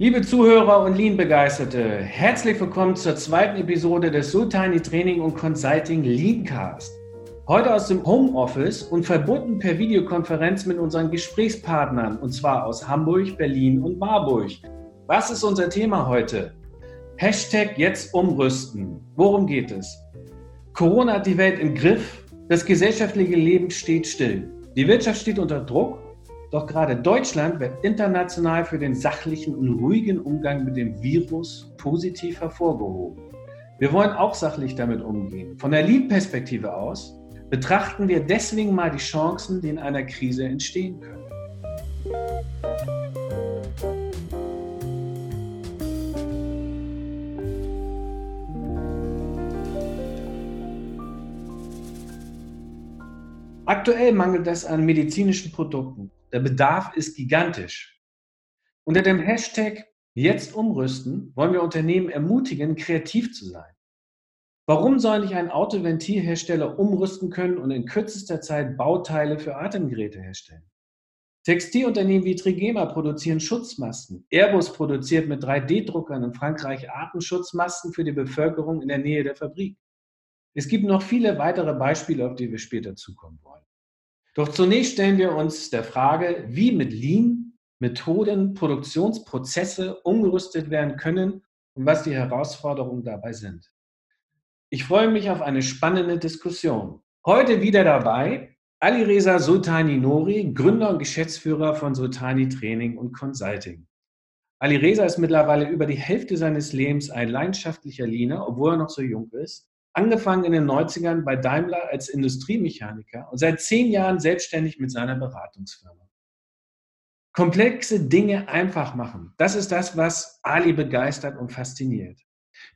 Liebe Zuhörer und Lean-Begeisterte, herzlich willkommen zur zweiten Episode des Sultani Training und Consulting Leancast. Heute aus dem Homeoffice und verbunden per Videokonferenz mit unseren Gesprächspartnern, und zwar aus Hamburg, Berlin und Marburg. Was ist unser Thema heute? Hashtag jetzt umrüsten. Worum geht es? Corona hat die Welt im Griff, das gesellschaftliche Leben steht still. Die Wirtschaft steht unter Druck doch gerade Deutschland wird international für den sachlichen und ruhigen Umgang mit dem Virus positiv hervorgehoben. Wir wollen auch sachlich damit umgehen. Von der Lean-Perspektive aus betrachten wir deswegen mal die Chancen, die in einer Krise entstehen können. Aktuell mangelt es an medizinischen Produkten. Der Bedarf ist gigantisch. Unter dem Hashtag Jetzt umrüsten wollen wir Unternehmen ermutigen, kreativ zu sein. Warum soll nicht ein Autoventilhersteller umrüsten können und in kürzester Zeit Bauteile für Atemgeräte herstellen? Textilunternehmen wie Trigema produzieren Schutzmasken. Airbus produziert mit 3D-Druckern in Frankreich Atemschutzmasken für die Bevölkerung in der Nähe der Fabrik. Es gibt noch viele weitere Beispiele, auf die wir später zukommen wollen. Doch zunächst stellen wir uns der Frage, wie mit Lean Methoden, Produktionsprozesse umgerüstet werden können und was die Herausforderungen dabei sind. Ich freue mich auf eine spannende Diskussion. Heute wieder dabei Ali Reza Sultani Nori, Gründer und Geschäftsführer von Sultani Training und Consulting. Ali Reza ist mittlerweile über die Hälfte seines Lebens ein leidenschaftlicher Leaner, obwohl er noch so jung ist angefangen in den 90ern bei Daimler als Industriemechaniker und seit zehn Jahren selbstständig mit seiner Beratungsfirma. Komplexe Dinge einfach machen. Das ist das, was Ali begeistert und fasziniert.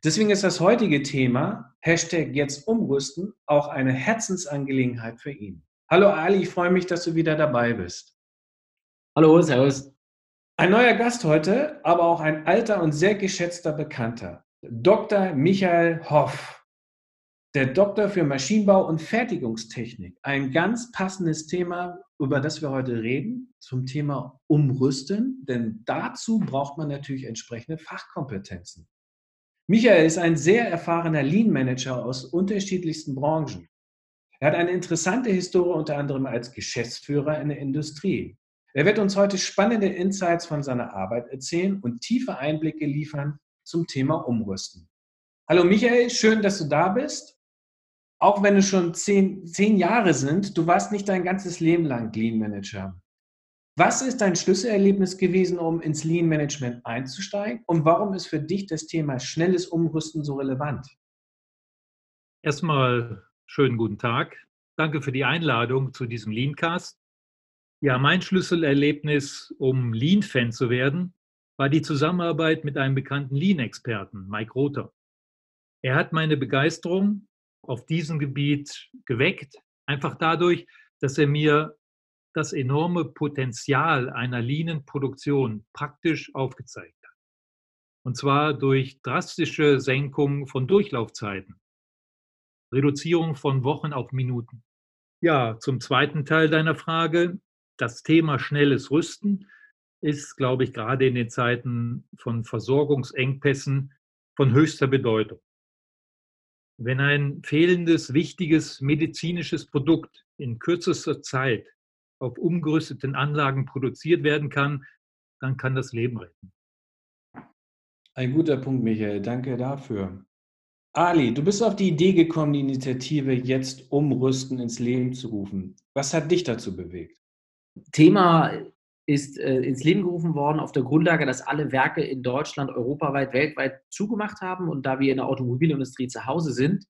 Deswegen ist das heutige Thema, Hashtag jetzt umrüsten, auch eine Herzensangelegenheit für ihn. Hallo Ali, ich freue mich, dass du wieder dabei bist. Hallo, Servus. Ein neuer Gast heute, aber auch ein alter und sehr geschätzter Bekannter. Dr. Michael Hoff der Doktor für Maschinenbau und Fertigungstechnik. Ein ganz passendes Thema, über das wir heute reden, zum Thema Umrüsten, denn dazu braucht man natürlich entsprechende Fachkompetenzen. Michael ist ein sehr erfahrener Lean-Manager aus unterschiedlichsten Branchen. Er hat eine interessante Historie unter anderem als Geschäftsführer in der Industrie. Er wird uns heute spannende Insights von seiner Arbeit erzählen und tiefe Einblicke liefern zum Thema Umrüsten. Hallo Michael, schön, dass du da bist auch wenn es schon zehn, zehn Jahre sind, du warst nicht dein ganzes Leben lang Lean Manager. Was ist dein Schlüsselerlebnis gewesen, um ins Lean Management einzusteigen? Und warum ist für dich das Thema schnelles Umrüsten so relevant? Erstmal schönen guten Tag. Danke für die Einladung zu diesem Leancast. Ja, mein Schlüsselerlebnis, um Lean-Fan zu werden, war die Zusammenarbeit mit einem bekannten Lean-Experten, Mike Rother. Er hat meine Begeisterung auf diesem Gebiet geweckt, einfach dadurch, dass er mir das enorme Potenzial einer Lean-Produktion praktisch aufgezeigt hat. Und zwar durch drastische Senkung von Durchlaufzeiten, Reduzierung von Wochen auf Minuten. Ja, zum zweiten Teil deiner Frage, das Thema schnelles Rüsten ist, glaube ich, gerade in den Zeiten von Versorgungsengpässen von höchster Bedeutung. Wenn ein fehlendes, wichtiges medizinisches Produkt in kürzester Zeit auf umgerüsteten Anlagen produziert werden kann, dann kann das Leben retten. Ein guter Punkt, Michael. Danke dafür. Ali, du bist auf die Idee gekommen, die Initiative jetzt umrüsten ins Leben zu rufen. Was hat dich dazu bewegt? Thema ist äh, ins Leben gerufen worden auf der Grundlage, dass alle Werke in Deutschland, europaweit, weltweit zugemacht haben. Und da wir in der Automobilindustrie zu Hause sind,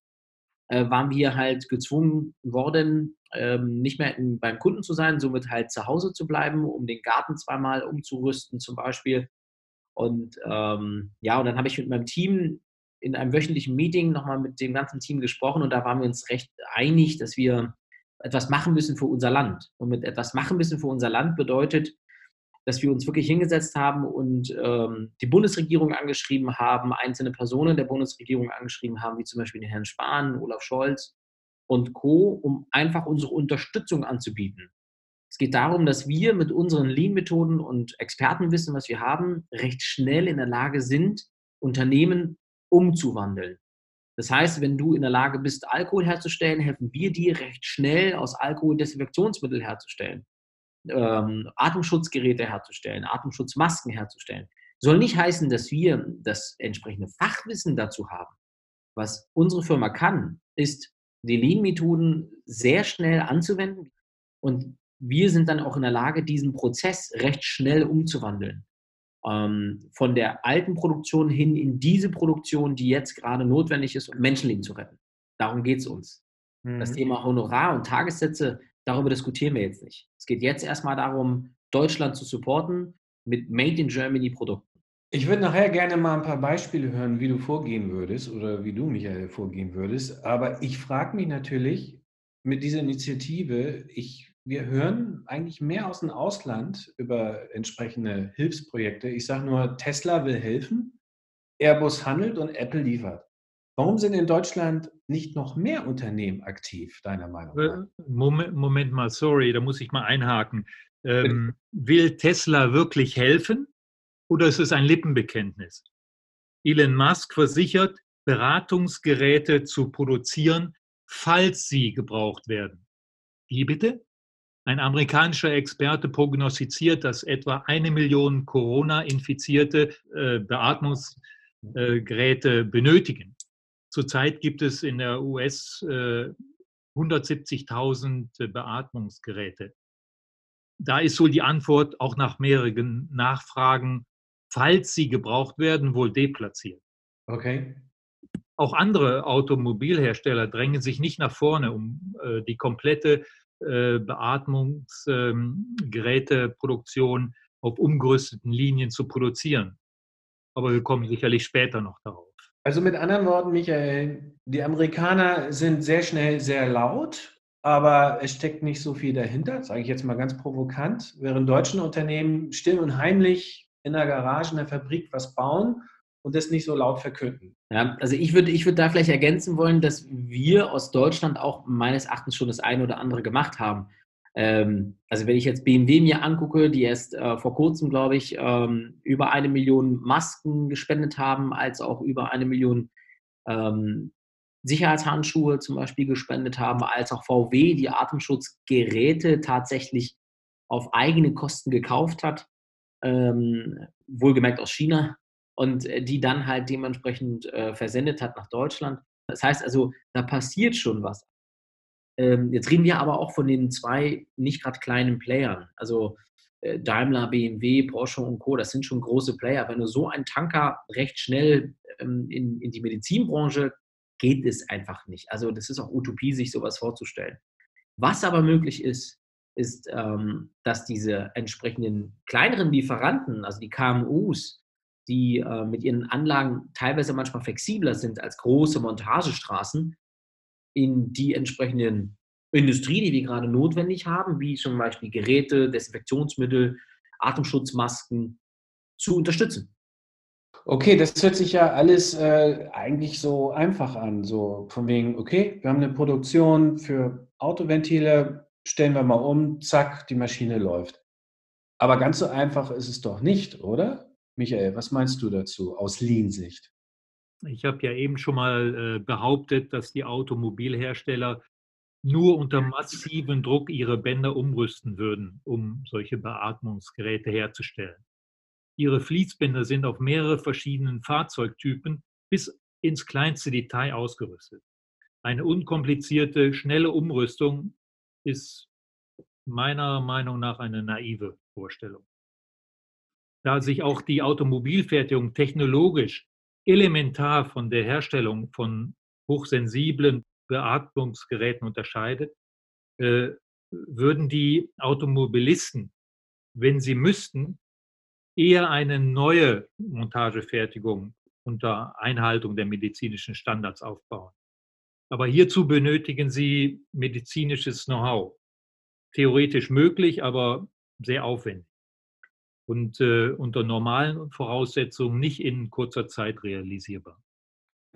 äh, waren wir halt gezwungen worden, ähm, nicht mehr in, beim Kunden zu sein, somit halt zu Hause zu bleiben, um den Garten zweimal umzurüsten zum Beispiel. Und ähm, ja, und dann habe ich mit meinem Team in einem wöchentlichen Meeting nochmal mit dem ganzen Team gesprochen und da waren wir uns recht einig, dass wir etwas machen müssen für unser Land. Und mit etwas machen müssen für unser Land bedeutet, dass wir uns wirklich hingesetzt haben und ähm, die Bundesregierung angeschrieben haben, einzelne Personen der Bundesregierung angeschrieben haben, wie zum Beispiel den Herrn Spahn, Olaf Scholz, und Co., um einfach unsere Unterstützung anzubieten. Es geht darum, dass wir mit unseren Lean-Methoden und Expertenwissen, was wir haben, recht schnell in der Lage sind, Unternehmen umzuwandeln. Das heißt, wenn du in der Lage bist, Alkohol herzustellen, helfen wir dir recht schnell aus Alkohol Desinfektionsmittel herzustellen, ähm, Atemschutzgeräte herzustellen, Atemschutzmasken herzustellen. Soll nicht heißen, dass wir das entsprechende Fachwissen dazu haben. Was unsere Firma kann, ist, die Lean-Methoden sehr schnell anzuwenden und wir sind dann auch in der Lage, diesen Prozess recht schnell umzuwandeln ähm, von der alten Produktion hin in diese Produktion, die jetzt gerade notwendig ist, um Menschenleben zu retten. Darum geht es uns. Mhm. Das Thema Honorar und Tagessätze, darüber diskutieren wir jetzt nicht. Es geht jetzt erstmal darum, Deutschland zu supporten mit Made in Germany Produkten. Ich würde nachher gerne mal ein paar Beispiele hören, wie du vorgehen würdest oder wie du, Michael, vorgehen würdest. Aber ich frage mich natürlich mit dieser Initiative, ich wir hören eigentlich mehr aus dem Ausland über entsprechende Hilfsprojekte. Ich sage nur, Tesla will helfen, Airbus handelt und Apple liefert. Warum sind in Deutschland nicht noch mehr Unternehmen aktiv, deiner Meinung nach? Äh, Moment, Moment mal, sorry, da muss ich mal einhaken. Ähm, will Tesla wirklich helfen oder ist es ein Lippenbekenntnis? Elon Musk versichert, Beratungsgeräte zu produzieren, falls sie gebraucht werden. Wie bitte? Ein amerikanischer Experte prognostiziert, dass etwa eine Million Corona-infizierte äh, Beatmungsgeräte äh, benötigen. Zurzeit gibt es in der US äh, 170.000 Beatmungsgeräte. Da ist wohl die Antwort auch nach mehreren Nachfragen, falls sie gebraucht werden, wohl deplatziert. Okay. Auch andere Automobilhersteller drängen sich nicht nach vorne, um äh, die komplette äh, Beatmungsgeräteproduktion auf umgerüsteten Linien zu produzieren. Aber wir kommen sicherlich später noch darauf. Also mit anderen Worten, Michael, die Amerikaner sind sehr schnell sehr laut, aber es steckt nicht so viel dahinter, sage ich jetzt mal ganz provokant, während deutsche Unternehmen still und heimlich in der Garage, in der Fabrik was bauen und das nicht so laut verkünden. Ja, also ich würde ich würd da vielleicht ergänzen wollen, dass wir aus Deutschland auch meines Erachtens schon das eine oder andere gemacht haben. Ähm, also wenn ich jetzt BMW mir angucke, die erst äh, vor kurzem, glaube ich, ähm, über eine Million Masken gespendet haben, als auch über eine Million ähm, Sicherheitshandschuhe zum Beispiel gespendet haben, als auch VW die Atemschutzgeräte tatsächlich auf eigene Kosten gekauft hat, ähm, wohlgemerkt aus China, und äh, die dann halt dementsprechend äh, versendet hat nach Deutschland. Das heißt also, da passiert schon was. Ähm, jetzt reden wir aber auch von den zwei nicht gerade kleinen Playern. Also äh, Daimler, BMW, Porsche und Co., das sind schon große Player. Wenn du so einen Tanker recht schnell ähm, in, in die Medizinbranche geht es einfach nicht. Also das ist auch Utopie, sich sowas vorzustellen. Was aber möglich ist, ist, ähm, dass diese entsprechenden kleineren Lieferanten, also die KMUs, die äh, mit ihren Anlagen teilweise manchmal flexibler sind als große Montagestraßen, in die entsprechenden Industrie, die wir gerade notwendig haben, wie zum Beispiel Geräte, Desinfektionsmittel, Atemschutzmasken, zu unterstützen. Okay, das hört sich ja alles äh, eigentlich so einfach an. So von wegen, okay, wir haben eine Produktion für Autoventile, stellen wir mal um, zack, die Maschine läuft. Aber ganz so einfach ist es doch nicht, oder? Michael, was meinst du dazu aus Lean-Sicht? Ich habe ja eben schon mal äh, behauptet, dass die Automobilhersteller nur unter massivem Druck ihre Bänder umrüsten würden, um solche Beatmungsgeräte herzustellen. Ihre Fließbänder sind auf mehrere verschiedenen Fahrzeugtypen bis ins kleinste Detail ausgerüstet. Eine unkomplizierte, schnelle Umrüstung ist meiner Meinung nach eine naive Vorstellung da sich auch die Automobilfertigung technologisch elementar von der Herstellung von hochsensiblen Beatmungsgeräten unterscheidet, äh, würden die Automobilisten, wenn sie müssten, eher eine neue Montagefertigung unter Einhaltung der medizinischen Standards aufbauen. Aber hierzu benötigen sie medizinisches Know-how. Theoretisch möglich, aber sehr aufwendig und äh, unter normalen Voraussetzungen nicht in kurzer Zeit realisierbar.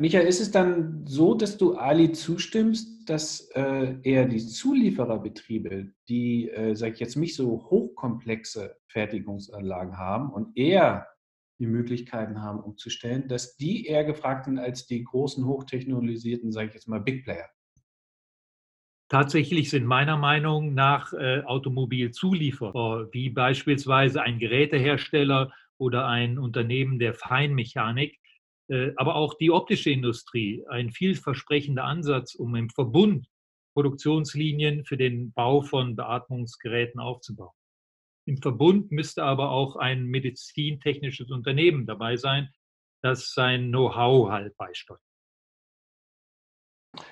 Michael, ist es dann so, dass du Ali zustimmst, dass äh, eher die Zuliefererbetriebe, die, äh, sage ich jetzt nicht so hochkomplexe Fertigungsanlagen haben und eher die Möglichkeiten haben, umzustellen, dass die eher gefragt sind als die großen, hochtechnologisierten, sage ich jetzt mal, Big Player? Tatsächlich sind meiner Meinung nach äh, Automobilzulieferer, wie beispielsweise ein Gerätehersteller oder ein Unternehmen der Feinmechanik, äh, aber auch die optische Industrie ein vielversprechender Ansatz, um im Verbund Produktionslinien für den Bau von Beatmungsgeräten aufzubauen. Im Verbund müsste aber auch ein medizintechnisches Unternehmen dabei sein, das sein Know-how halt beisteuert.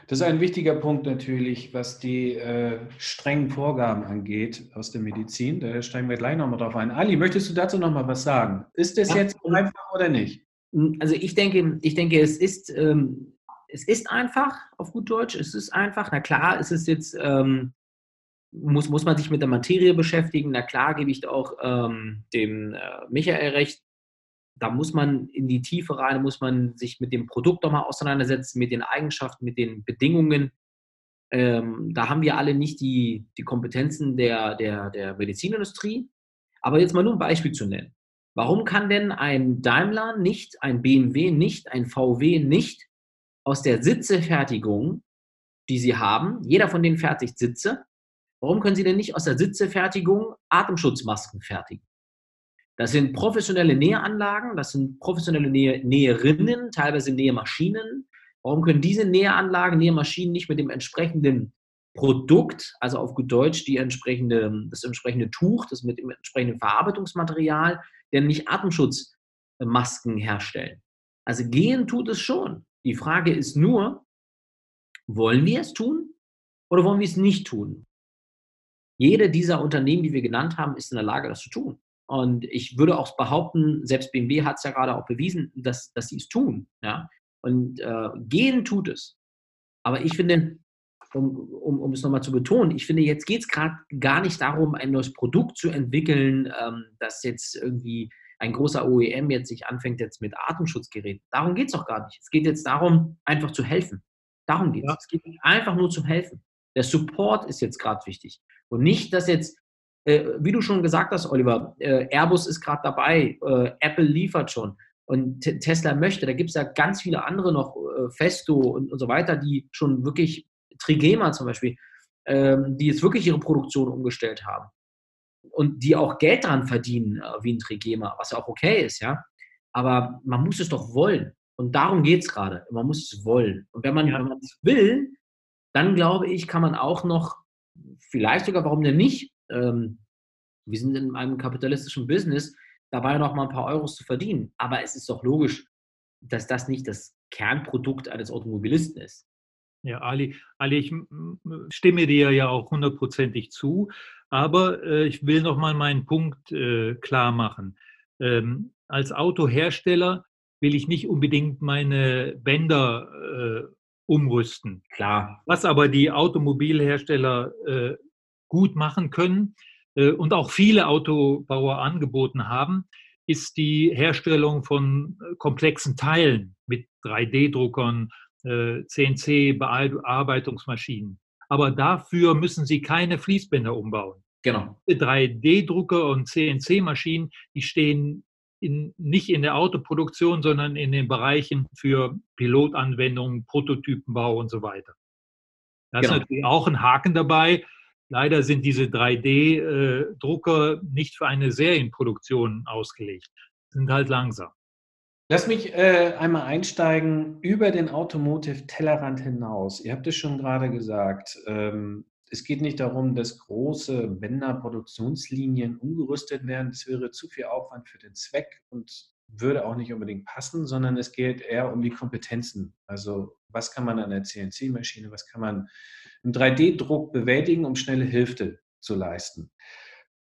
Das ist ein wichtiger Punkt natürlich, was die äh, strengen Vorgaben angeht aus der Medizin. Da steigen wir gleich nochmal drauf ein. Ali, möchtest du dazu nochmal was sagen? Ist das ja. jetzt einfach oder nicht? Hm, also ich denke, ich denke, es ist, ähm, es ist einfach, auf gut Deutsch, es ist einfach. Na klar, es ist jetzt, ähm, muss, muss man sich mit der Materie beschäftigen. Na klar, gebe ich auch ähm, dem äh, Michael recht. Da muss man in die Tiefe rein, muss man sich mit dem Produkt nochmal auseinandersetzen, mit den Eigenschaften, mit den Bedingungen. Ähm, da haben wir alle nicht die, die Kompetenzen der, der, der Medizinindustrie. Aber jetzt mal nur ein Beispiel zu nennen. Warum kann denn ein Daimler nicht, ein BMW nicht, ein VW nicht aus der Sitzefertigung, die sie haben, jeder von denen fertigt Sitze, warum können sie denn nicht aus der Sitzefertigung Atemschutzmasken fertigen? Das sind professionelle Näheanlagen, das sind professionelle Nähe, Näherinnen, teilweise Nähmaschinen. Warum können diese Näheanlagen, Nähmaschinen nicht mit dem entsprechenden Produkt, also auf gut Deutsch die entsprechende, das entsprechende Tuch, das mit dem entsprechenden Verarbeitungsmaterial, denn nicht Atemschutzmasken herstellen. Also gehen tut es schon. Die Frage ist nur, wollen wir es tun oder wollen wir es nicht tun? Jede dieser Unternehmen, die wir genannt haben, ist in der Lage, das zu tun. Und ich würde auch behaupten, selbst BMW hat es ja gerade auch bewiesen, dass, dass sie es tun. Ja? Und äh, gehen tut es. Aber ich finde, um, um, um es nochmal zu betonen, ich finde, jetzt geht es gerade gar nicht darum, ein neues Produkt zu entwickeln, ähm, das jetzt irgendwie ein großer OEM jetzt sich anfängt jetzt mit Atemschutzgeräten. Darum geht es doch gar nicht. Es geht jetzt darum, einfach zu helfen. Darum geht es. Ja. Es geht einfach nur zum Helfen. Der Support ist jetzt gerade wichtig. Und nicht, dass jetzt, wie du schon gesagt hast, Oliver, äh, Airbus ist gerade dabei, äh, Apple liefert schon und Tesla möchte. Da gibt es ja ganz viele andere noch, äh, Festo und, und so weiter, die schon wirklich Trigema zum Beispiel, ähm, die jetzt wirklich ihre Produktion umgestellt haben und die auch Geld daran verdienen, äh, wie ein Trigema, was ja auch okay ist, ja. Aber man muss es doch wollen. Und darum geht es gerade. Man muss es wollen. Und wenn man, ja. wenn man es will, dann glaube ich, kann man auch noch, vielleicht sogar, warum denn nicht, ähm, wir sind in einem kapitalistischen Business, dabei noch mal ein paar Euros zu verdienen. Aber es ist doch logisch, dass das nicht das Kernprodukt eines Automobilisten ist. Ja, Ali, Ali, ich stimme dir ja auch hundertprozentig zu, aber äh, ich will noch mal meinen Punkt äh, klar machen. Ähm, als Autohersteller will ich nicht unbedingt meine Bänder äh, umrüsten. Klar. Was aber die Automobilhersteller äh, gut machen können äh, und auch viele Autobauer angeboten haben, ist die Herstellung von äh, komplexen Teilen mit 3D-Druckern, CNC-Bearbeitungsmaschinen. Aber dafür müssen Sie keine Fließbänder umbauen. Genau. 3D-Drucker und CNC-Maschinen, die stehen in, nicht in der Autoproduktion, sondern in den Bereichen für Pilotanwendungen, Prototypenbau und so weiter. Da genau. ist natürlich auch ein Haken dabei. Leider sind diese 3D-Drucker äh, nicht für eine Serienproduktion ausgelegt, sind halt langsam. Lass mich äh, einmal einsteigen über den Automotive-Tellerrand hinaus. Ihr habt es schon gerade gesagt. Ähm, es geht nicht darum, dass große Bänderproduktionslinien umgerüstet werden. Das wäre zu viel Aufwand für den Zweck und würde auch nicht unbedingt passen, sondern es geht eher um die Kompetenzen. Also was kann man an der CNC-Maschine, was kann man im 3D-Druck bewältigen, um schnelle Hilfe zu leisten.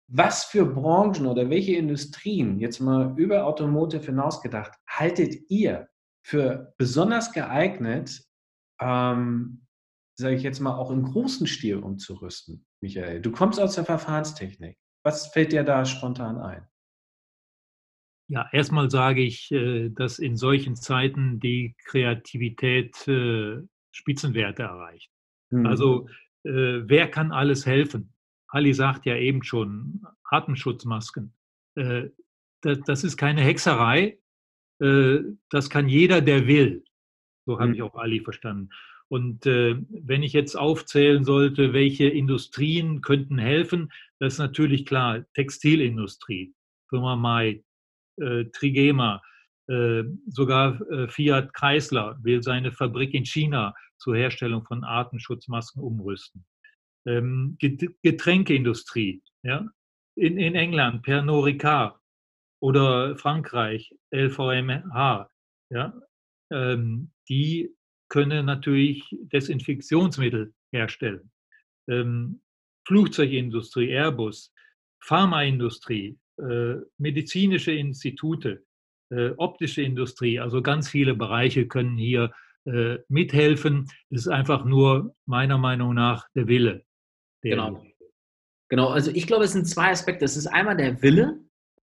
Was für Branchen oder welche Industrien, jetzt mal über Automotive hinausgedacht, haltet ihr für besonders geeignet, ähm, sage ich jetzt mal, auch im großen Stil umzurüsten, Michael? Du kommst aus der Verfahrenstechnik. Was fällt dir da spontan ein? Ja, erstmal sage ich, äh, dass in solchen Zeiten die Kreativität äh, Spitzenwerte erreicht. Mhm. Also äh, wer kann alles helfen? Ali sagt ja eben schon, Atemschutzmasken. Das ist keine Hexerei. Das kann jeder, der will. So habe mhm. ich auch Ali verstanden. Und wenn ich jetzt aufzählen sollte, welche Industrien könnten helfen, das ist natürlich klar, Textilindustrie, Firma Mai, äh, Trigema, äh, sogar äh, Fiat Chrysler will seine Fabrik in China zur Herstellung von Artenschutzmasken umrüsten. Ähm, Getränkeindustrie, ja, in, in England Pernod Ricard oder Frankreich LVMH, ja, ähm, die können natürlich Desinfektionsmittel herstellen. Ähm, Flugzeugindustrie, Airbus, Pharmaindustrie, äh, medizinische Institute, äh, optische Industrie, also ganz viele Bereiche können hier äh, mithelfen. Es ist einfach nur meiner Meinung nach der Wille. Der genau. Genau, also ich glaube, es sind zwei Aspekte. Es ist einmal der Wille,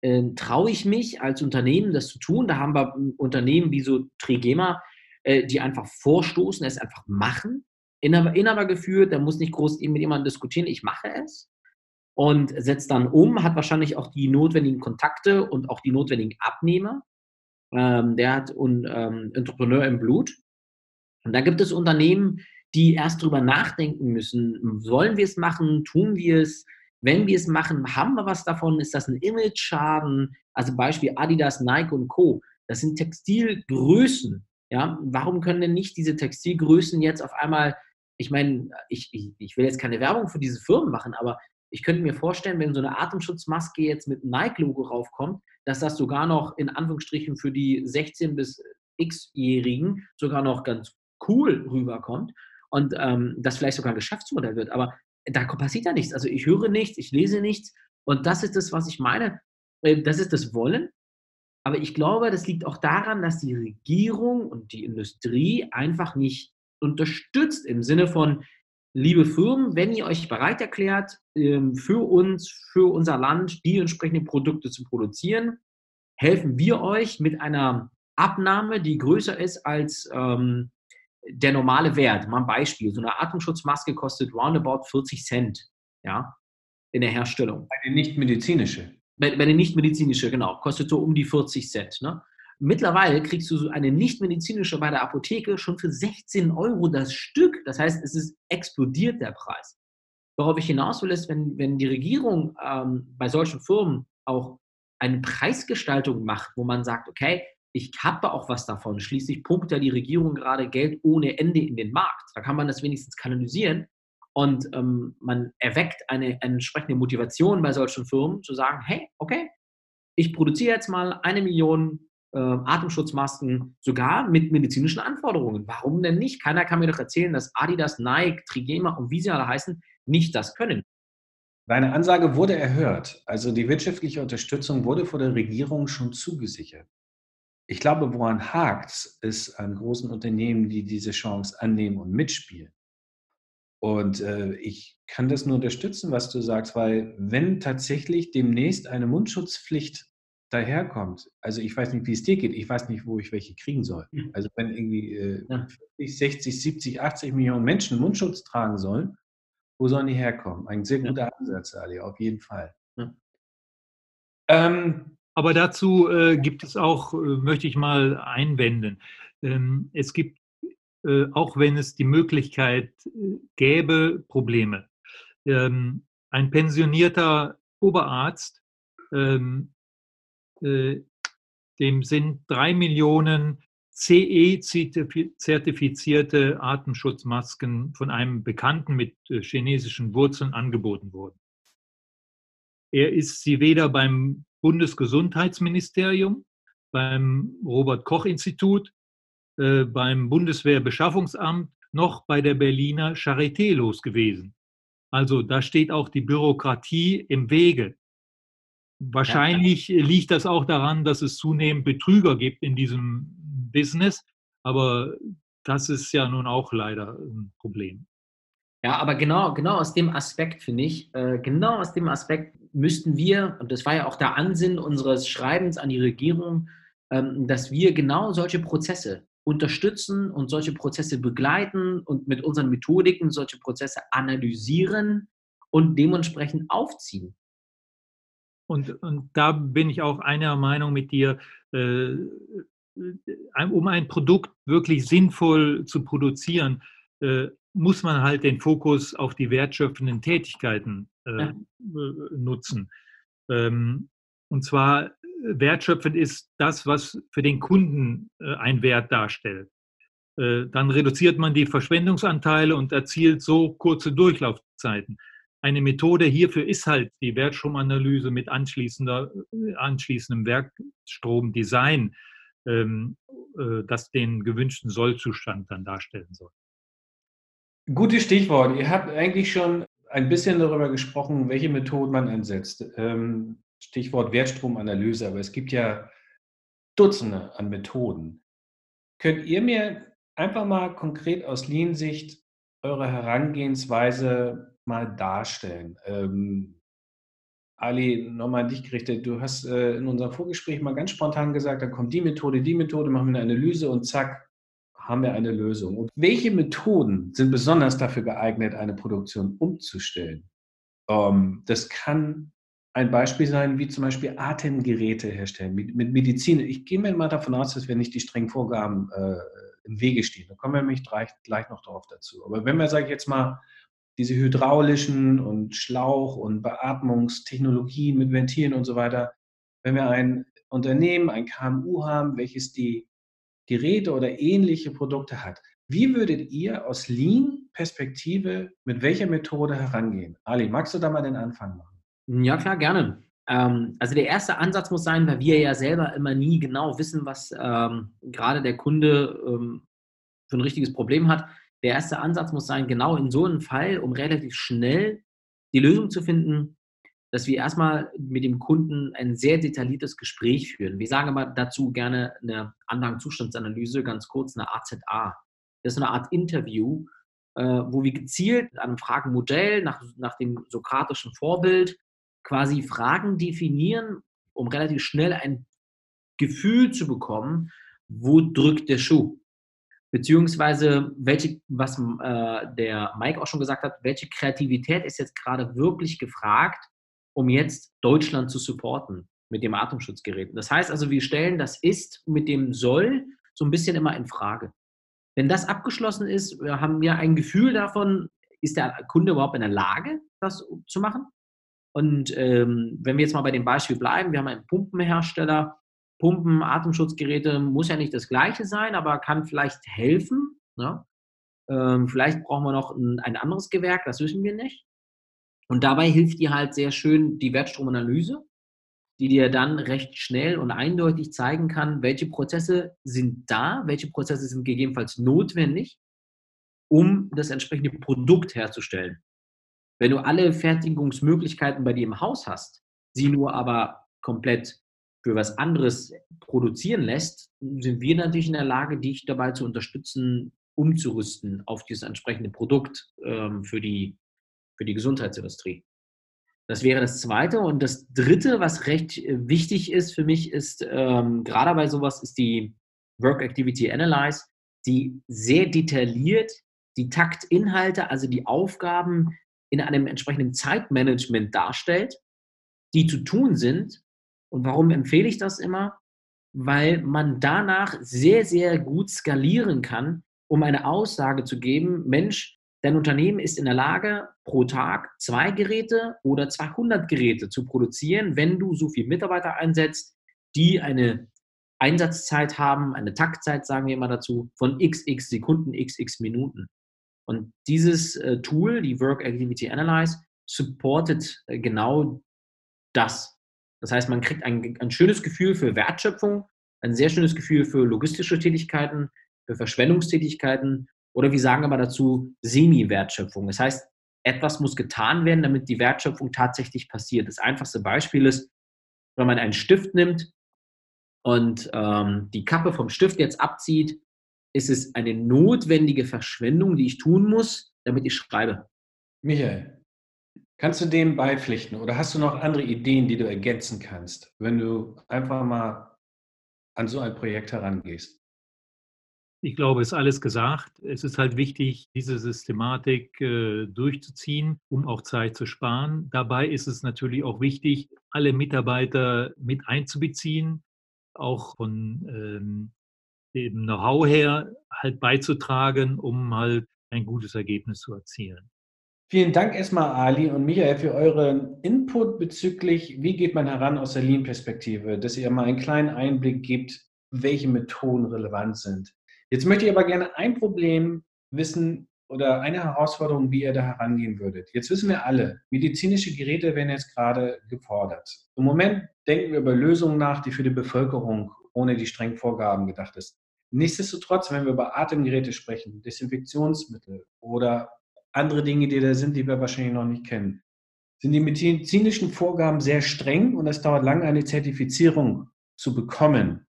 äh, traue ich mich als Unternehmen, das zu tun? Da haben wir Unternehmen wie so Trigema, äh, die einfach vorstoßen, es einfach machen. Inhaber, Inhaber geführt, da muss nicht groß mit jemandem diskutieren, ich mache es und setzt dann um, hat wahrscheinlich auch die notwendigen Kontakte und auch die notwendigen Abnehmer. Ähm, der hat einen ähm, Entrepreneur im Blut. Und da gibt es Unternehmen, die erst drüber nachdenken müssen, wollen wir es machen, tun wir es, wenn wir es machen, haben wir was davon, ist das ein Image-Schaden? Also Beispiel Adidas, Nike und Co. Das sind Textilgrößen. Ja? Warum können denn nicht diese Textilgrößen jetzt auf einmal, ich meine, ich, ich, ich will jetzt keine Werbung für diese Firmen machen, aber ich könnte mir vorstellen, wenn so eine Atemschutzmaske jetzt mit Nike-Logo raufkommt, dass das sogar noch in Anführungsstrichen für die 16- bis X-Jährigen sogar noch ganz cool rüberkommt und ähm, das vielleicht sogar ein Geschäftsmodell wird. Aber da passiert ja nichts. Also ich höre nichts, ich lese nichts und das ist das, was ich meine. Äh, das ist das Wollen. Aber ich glaube, das liegt auch daran, dass die Regierung und die Industrie einfach nicht unterstützt im Sinne von, liebe Firmen, wenn ihr euch bereit erklärt, ähm, für uns, für unser Land die entsprechenden Produkte zu produzieren, helfen wir euch mit einer Abnahme, die größer ist als ähm, der normale Wert. Mal ein Beispiel. So eine Atemschutzmaske kostet roundabout 40 Cent, ja, in der Herstellung. Eine nicht medizinische. Bei, bei der nicht medizinische, genau, kostet so um die 40 Cent. Ne? Mittlerweile kriegst du so eine nicht-medizinische bei der Apotheke schon für 16 Euro das Stück. Das heißt, es ist explodiert der Preis. Worauf ich hinaus will, ist, wenn, wenn die Regierung ähm, bei solchen Firmen auch eine Preisgestaltung macht, wo man sagt, okay, ich habe auch was davon. Schließlich pumpt ja die Regierung gerade Geld ohne Ende in den Markt. Da kann man das wenigstens kanalisieren und ähm, man erweckt eine, eine entsprechende Motivation bei solchen Firmen zu sagen, hey, okay, ich produziere jetzt mal eine Million äh, Atemschutzmasken, sogar mit medizinischen Anforderungen. Warum denn nicht? Keiner kann mir doch erzählen, dass Adidas, Nike, Trigema und wie sie alle heißen, nicht das können. Deine Ansage wurde erhört. Also die wirtschaftliche Unterstützung wurde vor der Regierung schon zugesichert. Ich glaube, woran hakt, ist an großen Unternehmen, die diese Chance annehmen und mitspielen. Und äh, ich kann das nur unterstützen, was du sagst, weil wenn tatsächlich demnächst eine Mundschutzpflicht daherkommt, also ich weiß nicht, wie es dir geht, ich weiß nicht, wo ich welche kriegen soll. Hm. Also wenn irgendwie äh, ja. 50, 60, 70, 80 Millionen Menschen Mundschutz tragen sollen, wo sollen die herkommen? Ein sehr guter. Ansatz, Ali, auf jeden Fall. Ja. Ähm, Aber dazu äh, gibt es auch, äh, möchte ich mal einwenden, ähm, es gibt, äh, auch wenn es die Möglichkeit äh, gäbe, Probleme. Ähm, ein pensionierter Oberarzt ähm, äh, dem sind drei Millionen CE-zertifizierte Atemschutzmasken von einem Bekannten mit äh, chinesischen Wurzeln angeboten worden. Er ist sie weder beim Bundesgesundheitsministerium, beim Robert Koch Institut, äh, beim Bundeswehrbeschaffungsamt noch bei der Berliner Charité los gewesen. Also da steht auch die Bürokratie im Wege. Wahrscheinlich ja. liegt das auch daran, dass es zunehmend Betrüger gibt in diesem Business, aber das ist ja nun auch leider ein Problem. Ja, aber genau, genau aus dem Aspekt finde ich, äh, genau aus dem Aspekt müssten wir, und das war ja auch der Ansinn unseres Schreibens an die Regierung, ähm, dass wir genau solche Prozesse unterstützen und solche Prozesse begleiten und mit unseren Methodiken solche Prozesse analysieren und dementsprechend aufziehen. Und, und da bin ich auch einer Meinung mit dir, äh, um ein Produkt wirklich sinnvoll zu produzieren, äh, muss man halt den Fokus auf die wertschöpfenden Tätigkeiten äh, ja. nutzen. Ähm, und zwar wertschöpfend ist das, was für den Kunden äh, einen Wert darstellt. Äh, dann reduziert man die Verschwendungsanteile und erzielt so kurze Durchlaufzeiten. Eine Methode hierfür ist halt die Wertstromanalyse mit anschließender, äh, anschließendem Werkstromdesign, ähm, das den gewünschten Sollzustand dann darstellen soll. Gutes Stichwort. Ihr habt eigentlich schon ein bisschen darüber gesprochen, welche Methoden man einsetzt. Ähm, Stichwort Wertstromanalyse, aber es gibt ja Dutzende an Methoden. Könnt ihr mir einfach mal konkret aus Lean-Sicht eure Herangehensweise mal darstellen? Ähm, Ali, nochmal an dich gerichtet. Du hast äh, in unserem Vorgespräch mal ganz spontan gesagt, da kommt die Methode, die Methode, machen wir eine Analyse und zack, haben wir eine Lösung. Und welche Methoden sind besonders dafür geeignet, eine Produktion umzustellen? Ähm, das kann ein Beispiel sein, wie zum Beispiel Atemgeräte herstellen mit, mit Medizin. Ich gehe mir mal davon aus, dass wir nicht die strengen Vorgaben äh, im Wege stehen. Da kommen wir nämlich gleich, gleich noch darauf dazu. Aber wenn wir, sage ich jetzt mal, diese hydraulischen und Schlauch- und Beatmungstechnologien mit Ventilen und so weiter, wenn wir ein Unternehmen, ein KMU haben, welches die Geräte oder ähnliche Produkte hat, wie würdet ihr aus Lean-Perspektive mit welcher Methode herangehen? Ali, magst du da mal den Anfang machen? Ja, klar, gerne. Ähm, also der erste Ansatz muss sein, weil wir ja selber immer nie genau wissen, was ähm, gerade der Kunde ähm, für ein richtiges Problem hat. Der erste Ansatz muss sein, genau in so einem Fall, um relativ schnell die Lösung zu finden, dass wir erstmal mit dem Kunden ein sehr detailliertes Gespräch führen. Wir sagen aber dazu gerne eine Anlagenzustandsanalyse, ganz kurz eine AZA. Das ist eine Art Interview, äh, wo wir gezielt an einem Fragenmodell nach, nach dem sokratischen Vorbild quasi Fragen definieren, um relativ schnell ein Gefühl zu bekommen, wo drückt der Schuh? Beziehungsweise, welche, was äh, der Mike auch schon gesagt hat, welche Kreativität ist jetzt gerade wirklich gefragt, um jetzt Deutschland zu supporten mit dem Atemschutzgerät. Das heißt also, wir stellen das Ist mit dem Soll so ein bisschen immer in Frage. Wenn das abgeschlossen ist, haben wir ein Gefühl davon, ist der Kunde überhaupt in der Lage, das zu machen? Und ähm, wenn wir jetzt mal bei dem Beispiel bleiben, wir haben einen Pumpenhersteller. Pumpen, Atemschutzgeräte muss ja nicht das gleiche sein, aber kann vielleicht helfen. Ne? Ähm, vielleicht brauchen wir noch ein, ein, anderes Gewerk, das wissen wir nicht. Und dabei hilft dir halt sehr schön die Wertstromanalyse, die dir dann recht schnell und eindeutig zeigen kann, welche Prozesse sind da, welche Prozesse sind gegebenenfalls notwendig, um das entsprechende Produkt herzustellen. Wenn du alle Fertigungsmöglichkeiten bei dir im Haus hast, sie nur aber komplett für was anderes produzieren lässt, sind wir natürlich in der Lage, dich dabei zu unterstützen, umzurüsten auf dieses entsprechende Produkt ähm, für, die, für die Gesundheitsindustrie. Das wäre das Zweite. Und das Dritte, was recht äh, wichtig ist für mich, ist ähm, gerade bei sowas, ist die Work Activity Analyze, die sehr detailliert die Taktinhalte, also die Aufgaben in einem entsprechenden Zeitmanagement darstellt, die zu tun sind. Und warum empfehle ich das immer? Weil man danach sehr, sehr gut skalieren kann, um eine Aussage zu geben, Mensch, dein Unternehmen ist in der Lage, pro Tag zwei Geräte oder 200 Geräte zu produzieren, wenn du so viele Mitarbeiter einsetzt, die eine Einsatzzeit haben, eine Taktzeit, sagen wir immer dazu, von xx Sekunden, xx Minuten. Und dieses äh, Tool, die Work Activity Analyze, supportet äh, genau das. Das heißt, man kriegt ein, ein schönes Gefühl für Wertschöpfung, ein sehr schönes Gefühl für logistische Tätigkeiten, für Verschwendungstätigkeiten oder wir sagen aber dazu Semi-Wertschöpfung. Das heißt, etwas muss getan werden, damit die Wertschöpfung tatsächlich passiert. Das einfachste Beispiel ist, wenn man einen Stift nimmt und ähm, die Kappe vom Stift jetzt abzieht, ist es eine notwendige Verschwendung, die ich tun muss, damit ich schreibe. Michael, kannst du dem beipflichten oder hast du noch andere Ideen, die du ergänzen kannst, wenn du einfach mal an so ein Projekt herangehst? Ich glaube, es ist alles gesagt. Es ist halt wichtig, diese Systematik äh, durchzuziehen, um auch Zeit zu sparen. Dabei ist es natürlich auch wichtig, alle Mitarbeiter mit einzubeziehen, auch von ähm, dem Know-how her halt beizutragen, um halt ein gutes Ergebnis zu erzielen. Vielen Dank erstmal, Ali und Michael, für euren Input bezüglich, wie geht man heran aus der Lean-Perspektive, dass ihr mal einen kleinen Einblick gebt, welche Methoden relevant sind. Jetzt möchte ich aber gerne ein Problem wissen oder eine Herausforderung, wie ihr da herangehen würdet. Jetzt wissen wir alle, medizinische Geräte werden jetzt gerade gefordert. Im Moment denken wir über Lösungen nach, die für die Bevölkerung ohne die strengen Vorgaben gedacht ist. Nichtsdestotrotz, wenn wir über Atemgeräte sprechen, Desinfektionsmittel oder andere Dinge, die da sind, die wir wahrscheinlich noch nicht kennen, sind die medizinischen Vorgaben sehr streng und es dauert lange, eine Zertifizierung zu bekommen.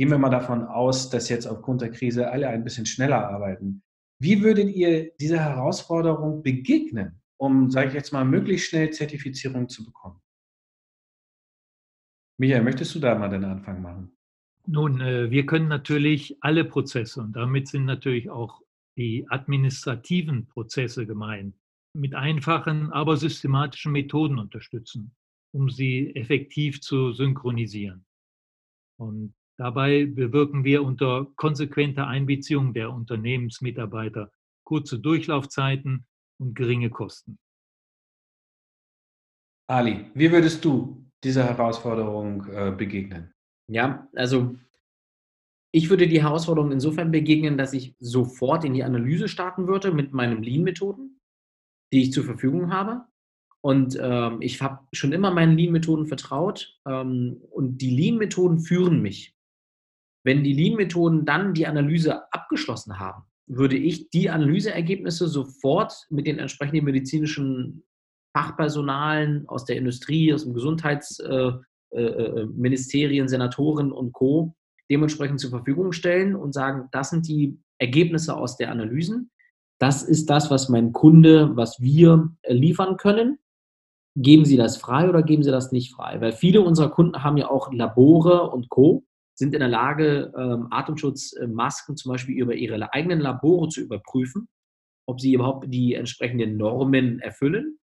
Gehen wir mal davon aus, dass jetzt aufgrund der Krise alle ein bisschen schneller arbeiten. Wie würdet ihr dieser Herausforderung begegnen, um, sage ich jetzt mal, möglichst schnell Zertifizierung zu bekommen? Michael, möchtest du da mal den Anfang machen? Nun, äh, wir können natürlich alle Prozesse und damit sind natürlich auch die administrativen Prozesse gemeint, mit einfachen, aber systematischen Methoden unterstützen, um sie effektiv zu synchronisieren. Und dabei bewirken wir unter konsequenter Einbeziehung der Unternehmensmitarbeiter kurze Durchlaufzeiten und geringe Kosten. Ali, wie würdest du dieser Herausforderung äh, begegnen? Ja, also ich würde die Herausforderung insofern begegnen, dass ich sofort in die Analyse starten würde mit meinen Lean-Methoden, die ich zur Verfügung habe. Und ähm, ich habe schon immer meinen Lean-Methoden vertraut ähm, und die Lean-Methoden führen mich. Wenn die Lean-Methoden dann die Analyse abgeschlossen haben, würde ich die Analyseergebnisse sofort mit den entsprechenden medizinischen Fachpersonalen aus der Industrie, aus dem Gesundheits, äh, äh, äh, Senatoren und Co. dementsprechend zur Verfügung stellen und sagen, das sind die Ergebnisse aus der Analysen. Das ist das, was mein Kunde, was wir liefern können. Geben Sie das frei oder geben Sie das nicht frei? Weil viele unserer Kunden haben ja auch Labore und Co., sind in der Lage, ähm, Atemschutzmasken zum Beispiel über ihre eigenen Labore zu überprüfen, ob sie überhaupt die entsprechenden Normen erfüllen.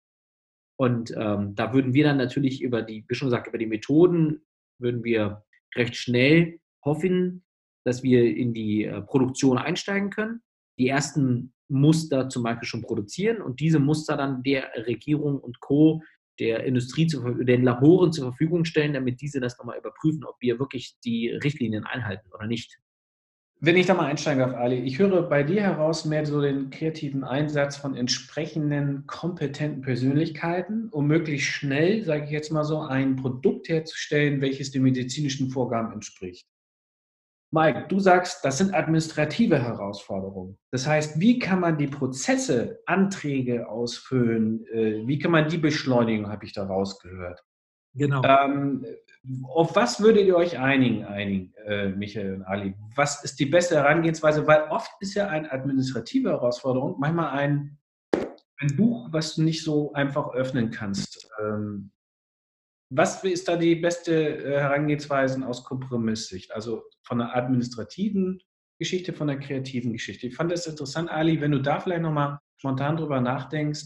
Und ähm, da würden wir dann natürlich über die, wie schon gesagt, über die Methoden würden wir recht schnell hoffen, dass wir in die äh, Produktion einsteigen können, die ersten Muster zum Beispiel schon produzieren und diese Muster dann der Regierung und Co., der Industrie, zu, den Laboren zur Verfügung stellen, damit diese das nochmal überprüfen, ob wir wirklich die Richtlinien einhalten oder nicht. Wenn ich da mal einsteigen darf, Ali, ich höre bei dir heraus mehr so den kreativen Einsatz von entsprechenden kompetenten Persönlichkeiten, um möglichst schnell, sage ich jetzt mal so, ein Produkt herzustellen, welches den medizinischen Vorgaben entspricht. Mike, du sagst, das sind administrative Herausforderungen. Das heißt, wie kann man die Prozesse, Anträge ausfüllen, äh, wie kann man die beschleunigen, habe ich da rausgehört. Genau. Ähm, auf was würdet ihr euch einigen, einigen äh, Michael und Ali? Was ist die beste Herangehensweise? Weil oft ist ja eine administrative Herausforderung manchmal ein, ein Buch, was du nicht so einfach öffnen kannst. Ähm, was ist da die beste äh, Herangehensweise aus Kompromisssicht? Also von der administrativen Geschichte, von der kreativen Geschichte. Ich fand das interessant, Ali, wenn du da vielleicht nochmal spontan drüber nachdenkst,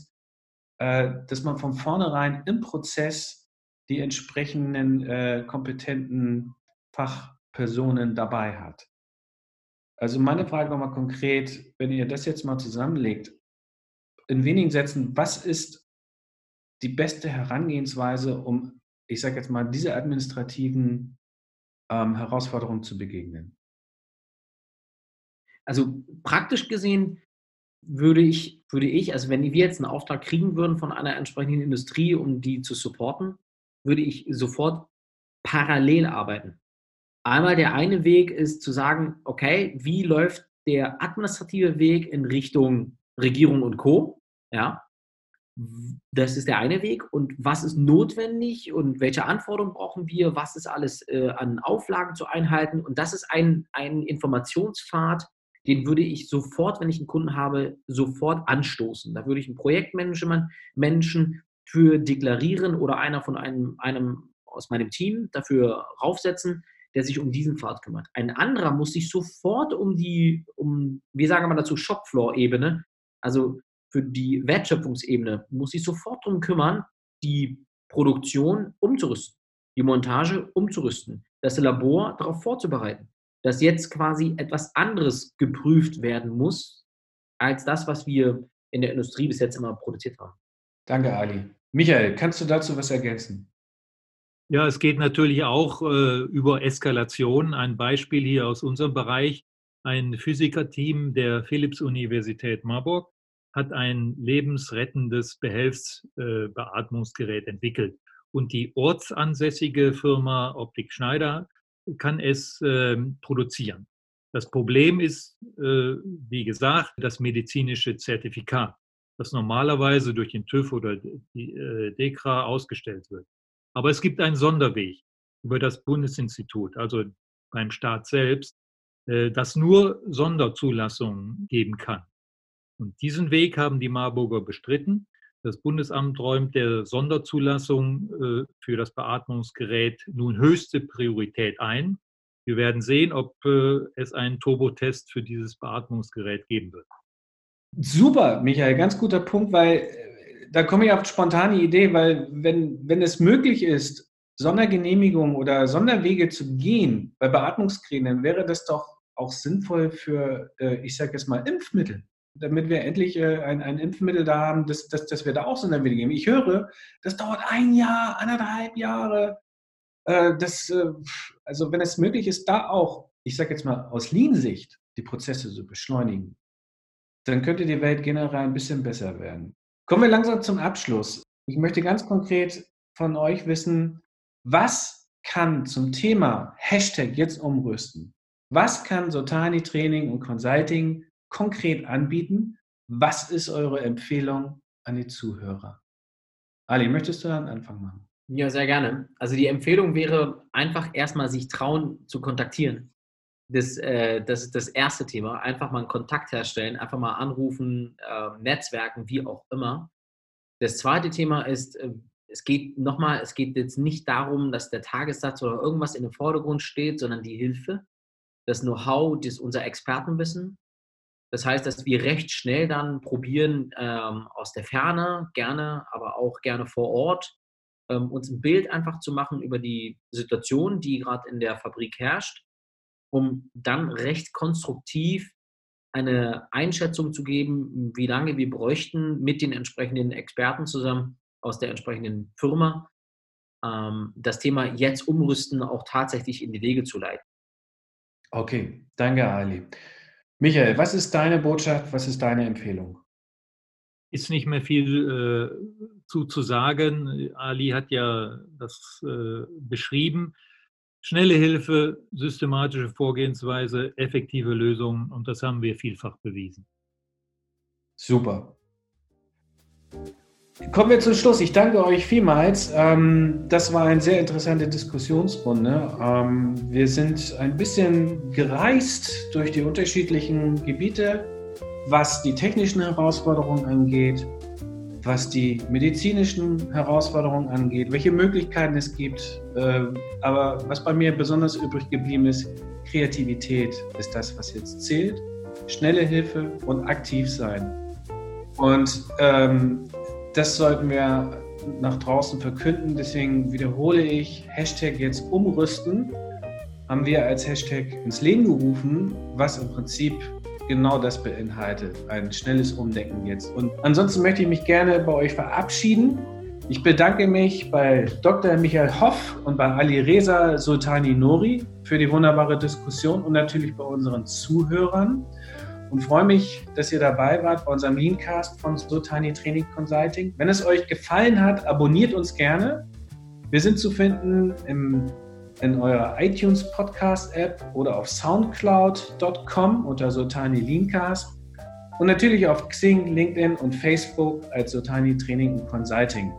äh, dass man von vornherein im Prozess die entsprechenden äh, kompetenten Fachpersonen dabei hat. Also meine Frage nochmal konkret, wenn ihr das jetzt mal zusammenlegt, in wenigen Sätzen, was ist die beste Herangehensweise, um, ich sage jetzt mal, diese administrativen ähm, Herausforderungen zu begegnen? Also praktisch gesehen würde ich, würde ich, also wenn wir jetzt einen Auftrag kriegen würden von einer entsprechenden Industrie, um die zu supporten, würde ich sofort parallel arbeiten. Einmal der eine Weg ist zu sagen, okay, wie läuft der administrative Weg in Richtung Regierung und Co. Ja, das ist der eine Weg. Und was ist notwendig und welche Anforderungen brauchen wir? Was ist alles äh, an Auflagen zu einhalten? Und das ist ein, ein Informationspfad, den würde ich sofort, wenn ich einen Kunden habe, sofort anstoßen. Da würde ich einen Projektmanagement Menschen für deklarieren oder einer von einem, einem aus meinem Team dafür raufsetzen, der sich um diesen Pfad kümmert. Ein anderer muss sich sofort um die, um, wie sagen wir dazu, Shopfloor-Ebene, also für die Wertschöpfungsebene, muss sich sofort darum kümmern, die Produktion umzurüsten, die Montage umzurüsten, das Labor darauf vorzubereiten, dass jetzt quasi etwas anderes geprüft werden muss, als das, was wir in der Industrie bis jetzt immer produziert haben. Danke, Ali. Michael, kannst du dazu was ergänzen? Ja, es geht natürlich auch äh, über Eskalation. Ein Beispiel hier aus unserem Bereich. Ein Physikerteam der Philipps-Universität Marburg hat ein lebensrettendes Behelfsbeatmungsgerät entwickelt. Und die ortsansässige Firma Optik Schneider kann es äh, produzieren. Das Problem ist, äh, wie gesagt, das medizinische Zertifikat, das normalerweise durch den TÜV oder die äh, DEKRA ausgestellt wird. Aber es gibt einen Sonderweg über das Bundesinstitut, also beim Staat selbst, äh, das nur Sonderzulassungen geben kann. Und diesen Weg haben die Marburger bestritten. Das Bundesamt räumt der Sonderzulassung äh, für das Beatmungsgerät nun höchste Priorität ein. Wir werden sehen, ob äh, es einen Turbotest für dieses Beatmungsgerät geben wird. Super, Michael, ganz guter Punkt, weil da komme ich auf spontane Idee, weil wenn, wenn es möglich ist, Sondergenehmigungen oder Sonderwege zu gehen bei Beatmungskränen, dann wäre das doch auch sinnvoll für, äh, ich sage jetzt mal, Impfmittel, damit wir endlich äh, ein, ein Impfmittel da haben, dass, dass, dass wir da auch Sonderwege geben. Ich höre, das dauert ein Jahr, anderthalb Jahre. Äh, das, also wenn es möglich ist, da auch, ich sage jetzt mal aus Lean-Sicht, die Prozesse zu beschleunigen, dann könnte die Welt generell ein bisschen besser werden. Kommen wir langsam zum Abschluss. Ich möchte ganz konkret von euch wissen, was kann zum Thema Hashtag jetzt umrüsten? Was kann Sotani Training und Consulting konkret anbieten? Was ist eure Empfehlung an die Zuhörer? Ali, möchtest du dann Anfang machen? Ja, sehr gerne. Also die Empfehlung wäre einfach erstmal sich trauen zu kontaktieren das, äh, das ist das erste Thema. Einfach mal einen Kontakt herstellen, einfach mal anrufen, äh, Netzwerken, wie auch immer. Das zweite Thema ist, äh, es geht nochmal, es geht jetzt nicht darum, dass der Tagessatz oder irgendwas in den Vordergrund steht, sondern die Hilfe, das Know-how, das unser Expertenwissen. Das heißt, dass wir recht schnell dann probieren, ähm, aus der Ferne, gerne, aber auch gerne vor Ort, ähm, uns ein Bild einfach zu machen über die Situation, die gerade in der Fabrik herrscht um dann recht konstruktiv eine Einschätzung zu geben, wie lange wir bräuchten mit den entsprechenden Experten zusammen aus der entsprechenden Firma, ähm, das Thema jetzt umrüsten auch tatsächlich in die Wege zu leiten. Okay, danke Ali. Michael, was ist deine Botschaft, was ist deine Empfehlung? Ist nicht mehr viel äh, zu, zu sagen. Ali hat ja das äh, beschrieben. Schnelle Hilfe, systematische Vorgehensweise, effektive Lösungen und das haben wir vielfach bewiesen. Super. Kommen wir zum Schluss. Ich danke euch vielmals. Ähm, das war eine sehr interessante Diskussionsrunde. Ähm, wir sind ein bisschen gereist durch die unterschiedlichen Gebiete, was die technischen Herausforderungen angeht, was die medizinischen Herausforderungen angeht, welche Möglichkeiten es gibt. Ähm, aber was bei mir besonders übrig geblieben ist, Kreativität ist das, was jetzt zählt. Schnelle Hilfe und aktiv sein. Und ähm, das sollten wir nach draußen verkünden. Deswegen wiederhole ich, Hashtag jetzt umrüsten, haben wir als Hashtag ins Leben gerufen, was im Prinzip genau das beinhaltet. Ein schnelles Umdenken jetzt. Und ansonsten möchte ich mich gerne bei euch verabschieden. Ich bedanke mich bei Dr. Michael Hoff und bei Ali Reza Sultani Nori für die wunderbare Diskussion und natürlich bei unseren Zuhörern und freue mich, dass ihr dabei wart bei unserem Leancast von Sultani Training Consulting. Wenn es euch gefallen hat, abonniert uns gerne. Wir sind zu finden im in eurer iTunes Podcast App oder auf soundcloud.com unter Sotani Leancast und natürlich auf Xing, LinkedIn und Facebook als Sotani Training Consulting.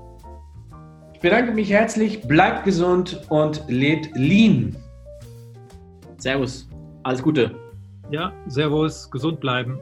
Ich bedanke mich herzlich, bleibt gesund und lebt lean. Servus, alles Gute. Ja, Servus, gesund bleiben.